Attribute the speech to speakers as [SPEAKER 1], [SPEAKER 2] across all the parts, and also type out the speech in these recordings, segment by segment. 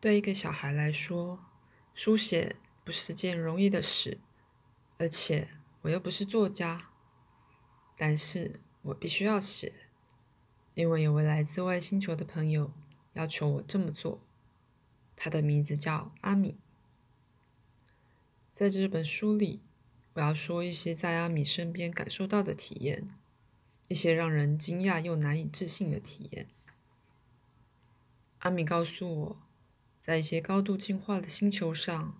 [SPEAKER 1] 对一个小孩来说，书写不是件容易的事，而且我又不是作家。但是我必须要写，因为有位来自外星球的朋友要求我这么做。他的名字叫阿米。在这本书里，我要说一些在阿米身边感受到的体验，一些让人惊讶又难以置信的体验。阿米告诉我，在一些高度进化的星球上，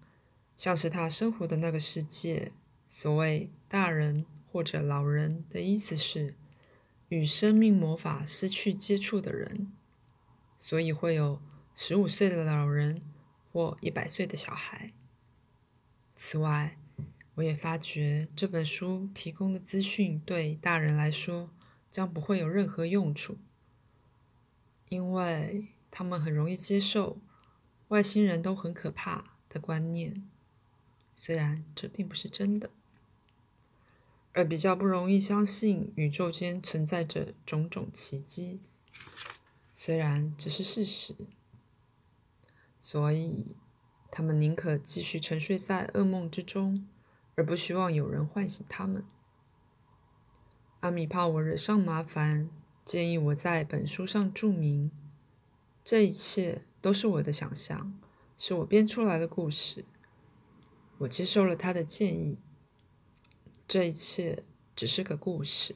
[SPEAKER 1] 像是他生活的那个世界，所谓大人。或者老人的意思是与生命魔法失去接触的人，所以会有十五岁的老人或一百岁的小孩。此外，我也发觉这本书提供的资讯对大人来说将不会有任何用处，因为他们很容易接受外星人都很可怕的观念，虽然这并不是真的。而比较不容易相信宇宙间存在着种种奇迹，虽然这是事实，所以他们宁可继续沉睡在噩梦之中，而不希望有人唤醒他们。阿米怕我惹上麻烦，建议我在本书上注明：这一切都是我的想象，是我编出来的故事。我接受了他的建议。这一切只是个故事。